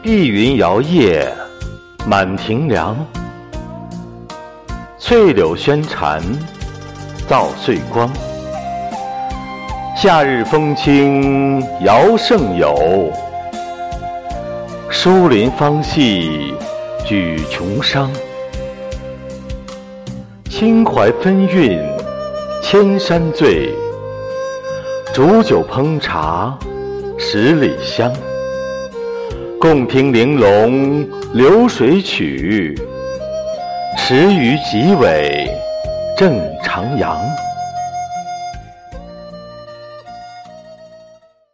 碧云摇曳，满庭凉。翠柳喧蝉，照岁光。夏日风清摇胜友，疏林芳细举琼觞。心怀芬韵千山醉，煮酒烹茶十里香。共听玲珑流水曲，池鱼几尾正徜徉。